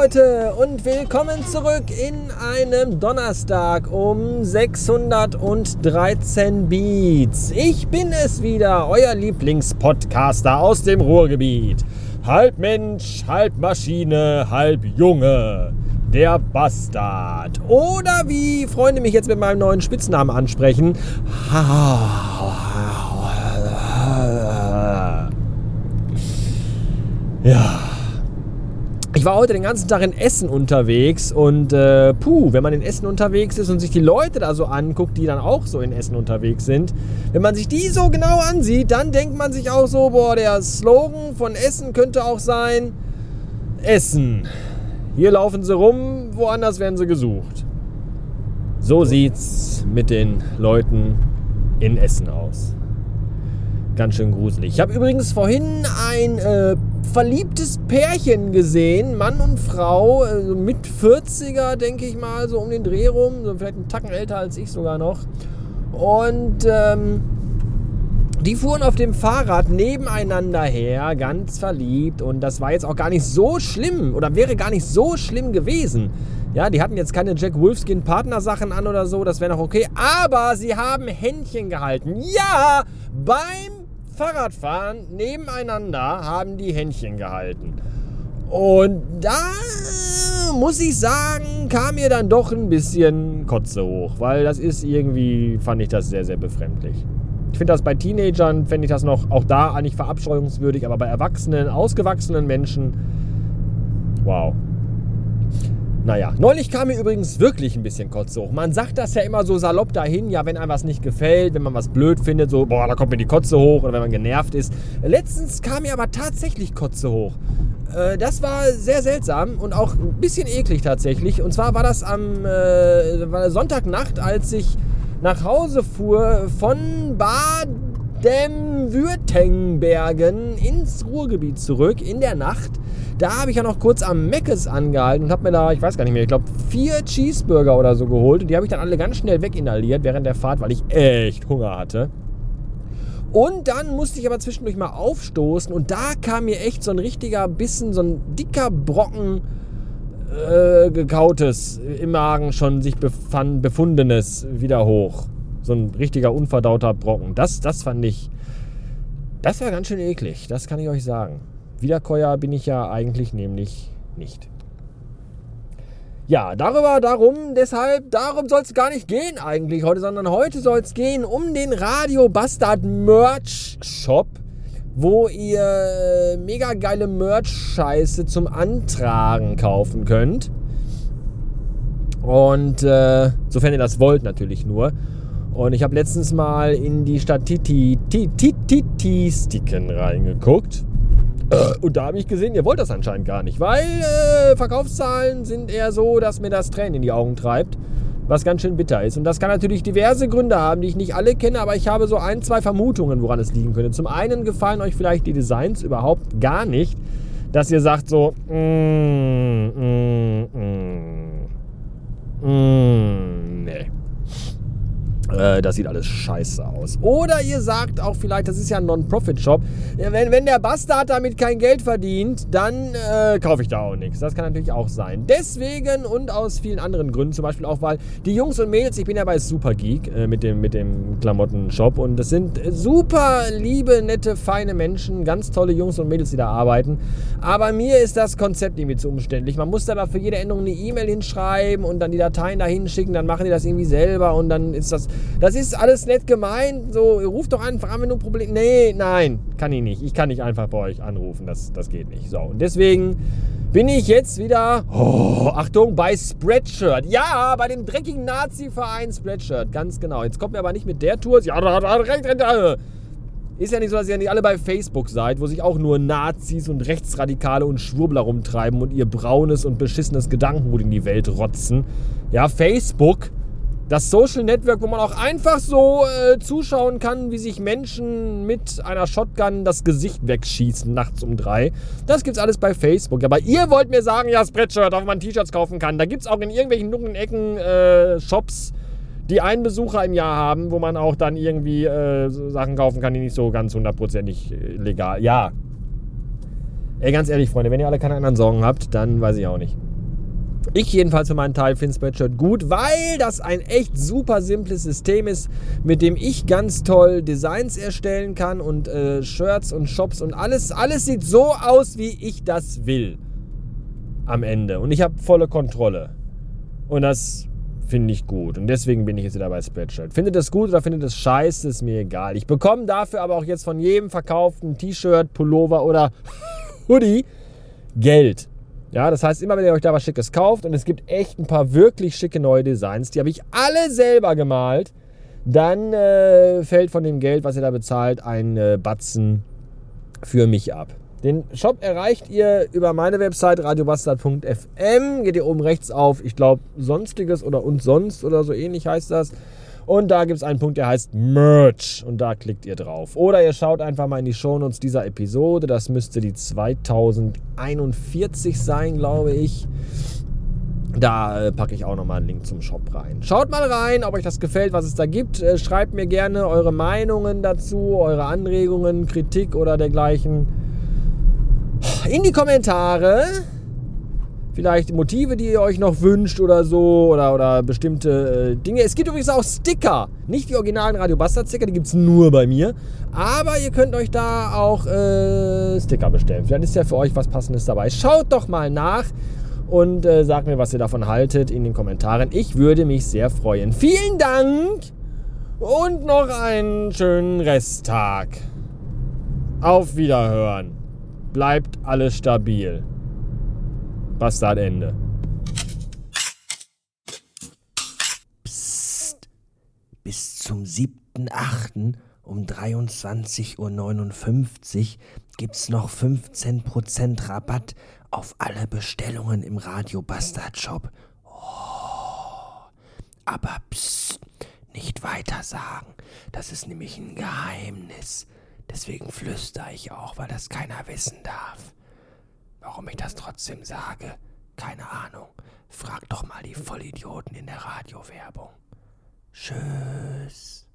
Leute und willkommen zurück in einem Donnerstag um 613 Beats. Ich bin es wieder, euer Lieblingspodcaster aus dem Ruhrgebiet. Halb Mensch, halb Maschine, halb Junge. Der Bastard. Oder wie Freunde mich jetzt mit meinem neuen Spitznamen ansprechen. Ja. Ich war heute den ganzen Tag in Essen unterwegs und äh, puh, wenn man in Essen unterwegs ist und sich die Leute da so anguckt, die dann auch so in Essen unterwegs sind, wenn man sich die so genau ansieht, dann denkt man sich auch so, boah, der Slogan von Essen könnte auch sein, Essen. Hier laufen sie rum, woanders werden sie gesucht. So sieht's mit den Leuten in Essen aus. Ganz schön gruselig. Ich habe übrigens vorhin ein äh, verliebtes Pärchen gesehen, Mann und Frau, also mit 40er, denke ich mal, so um den Dreh rum, so vielleicht einen Tacken älter als ich sogar noch. Und ähm, die fuhren auf dem Fahrrad nebeneinander her, ganz verliebt. Und das war jetzt auch gar nicht so schlimm oder wäre gar nicht so schlimm gewesen. Ja, die hatten jetzt keine Jack Wolfskin Partnersachen an oder so, das wäre noch okay. Aber sie haben Händchen gehalten. Ja, beim Fahrradfahren nebeneinander haben die Händchen gehalten. Und da muss ich sagen, kam mir dann doch ein bisschen Kotze hoch, weil das ist irgendwie, fand ich das sehr, sehr befremdlich. Ich finde das bei Teenagern, fände ich das noch auch da eigentlich verabscheuungswürdig, aber bei erwachsenen, ausgewachsenen Menschen, wow. Naja, neulich kam mir übrigens wirklich ein bisschen Kotze hoch. Man sagt das ja immer so salopp dahin, ja, wenn einem was nicht gefällt, wenn man was blöd findet, so, boah, da kommt mir die Kotze hoch oder wenn man genervt ist. Letztens kam mir aber tatsächlich Kotze hoch. Äh, das war sehr seltsam und auch ein bisschen eklig tatsächlich. Und zwar war das am äh, Sonntagnacht, als ich nach Hause fuhr von Baden-Württembergen ins Ruhrgebiet zurück in der Nacht. Da habe ich ja noch kurz am Meckes angehalten und habe mir da, ich weiß gar nicht mehr, ich glaube vier Cheeseburger oder so geholt. Und die habe ich dann alle ganz schnell weginhaliert während der Fahrt, weil ich echt Hunger hatte. Und dann musste ich aber zwischendurch mal aufstoßen und da kam mir echt so ein richtiger Bissen, so ein dicker Brocken äh, gekautes, im Magen schon sich befand, befundenes wieder hoch. So ein richtiger unverdauter Brocken. Das, das fand ich, das war ganz schön eklig, das kann ich euch sagen. Wiederkäuer bin ich ja eigentlich nämlich nicht. Ja, darüber, darum, deshalb, darum soll es gar nicht gehen eigentlich heute, sondern heute soll es gehen um den Radio Bastard Merch Shop, wo ihr äh, mega geile Merch-Scheiße zum Antragen kaufen könnt. Und äh, sofern ihr das wollt, natürlich nur. Und ich habe letztens mal in die Statistiken reingeguckt. Und da habe ich gesehen, ihr wollt das anscheinend gar nicht, weil äh, Verkaufszahlen sind eher so, dass mir das Tränen in die Augen treibt, was ganz schön bitter ist. Und das kann natürlich diverse Gründe haben, die ich nicht alle kenne, aber ich habe so ein, zwei Vermutungen, woran es liegen könnte. Zum einen gefallen euch vielleicht die Designs überhaupt gar nicht, dass ihr sagt so, mm, mm, mm, Äh, das sieht alles scheiße aus. Oder ihr sagt auch vielleicht, das ist ja ein Non-Profit-Shop. Wenn, wenn der Bastard damit kein Geld verdient, dann äh, kaufe ich da auch nichts. Das kann natürlich auch sein. Deswegen und aus vielen anderen Gründen, zum Beispiel auch, weil die Jungs und Mädels, ich bin ja bei Supergeek äh, mit dem, mit dem Klamotten-Shop und das sind super liebe, nette, feine Menschen, ganz tolle Jungs und Mädels, die da arbeiten. Aber mir ist das Konzept irgendwie zu umständlich. Man muss da für jede Änderung eine E-Mail hinschreiben und dann die Dateien da hinschicken, dann machen die das irgendwie selber und dann ist das das ist alles nett gemeint. So, ruft doch einfach an, wenn du ein Problem. Nee, nein, kann ich nicht. Ich kann nicht einfach bei euch anrufen. Das, das geht nicht. So, und deswegen bin ich jetzt wieder, oh, Achtung, bei Spreadshirt. Ja, bei dem dreckigen Nazi-Verein Spreadshirt. Ganz genau. Jetzt kommt mir aber nicht mit der Tour. Ja, recht, recht, recht. Ist ja nicht so, dass ihr nicht alle bei Facebook seid, wo sich auch nur Nazis und Rechtsradikale und Schwurbler rumtreiben und ihr braunes und beschissenes Gedankengut in die Welt rotzen. Ja, Facebook das Social Network, wo man auch einfach so äh, zuschauen kann, wie sich Menschen mit einer Shotgun das Gesicht wegschießen nachts um drei. Das gibt's alles bei Facebook. Aber ihr wollt mir sagen, ja, Spreadshirt, auf man T-Shirts kaufen kann. Da gibt's auch in irgendwelchen dunklen Ecken äh, Shops, die einen Besucher im Jahr haben, wo man auch dann irgendwie äh, Sachen kaufen kann, die nicht so ganz hundertprozentig äh, legal. Ja. Ey, ganz ehrlich, Freunde, wenn ihr alle keine anderen Sorgen habt, dann weiß ich auch nicht. Ich jedenfalls für meinen Teil finde Spreadshirt gut, weil das ein echt super simples System ist, mit dem ich ganz toll Designs erstellen kann und äh, Shirts und Shops und alles. Alles sieht so aus, wie ich das will. Am Ende. Und ich habe volle Kontrolle. Und das finde ich gut. Und deswegen bin ich jetzt wieder bei Spreadshirt. Findet es gut oder findet es scheiße, ist mir egal. Ich bekomme dafür aber auch jetzt von jedem verkauften T-Shirt, Pullover oder Hoodie Geld. Ja, das heißt, immer wenn ihr euch da was Schickes kauft und es gibt echt ein paar wirklich schicke neue Designs, die habe ich alle selber gemalt, dann äh, fällt von dem Geld, was ihr da bezahlt, ein äh, Batzen für mich ab. Den Shop erreicht ihr über meine Website radiobastard.fm. Geht ihr oben rechts auf, ich glaube, Sonstiges oder und sonst oder so ähnlich heißt das. Und da gibt es einen Punkt, der heißt Merch. Und da klickt ihr drauf. Oder ihr schaut einfach mal in die Shownotes dieser Episode. Das müsste die 2041 sein, glaube ich. Da äh, packe ich auch nochmal einen Link zum Shop rein. Schaut mal rein, ob euch das gefällt, was es da gibt. Äh, schreibt mir gerne eure Meinungen dazu, eure Anregungen, Kritik oder dergleichen in die Kommentare vielleicht Motive, die ihr euch noch wünscht oder so oder, oder bestimmte äh, Dinge. Es gibt übrigens auch Sticker. Nicht die originalen Radio Bastard Sticker, die gibt es nur bei mir. Aber ihr könnt euch da auch äh, Sticker bestellen. Vielleicht ist ja für euch was Passendes dabei. Schaut doch mal nach und äh, sagt mir, was ihr davon haltet in den Kommentaren. Ich würde mich sehr freuen. Vielen Dank und noch einen schönen Resttag. Auf Wiederhören. Bleibt alles stabil. Bastard Ende. Psst. Bis zum 7.8. um 23.59 Uhr gibt's noch 15% Rabatt auf alle Bestellungen im Radio Bastard Shop. Oh. Aber psst, nicht weiter sagen. Das ist nämlich ein Geheimnis. Deswegen flüstere ich auch, weil das keiner wissen darf. Warum ich das trotzdem sage? Keine Ahnung. Frag doch mal die Vollidioten in der Radiowerbung. Tschüss.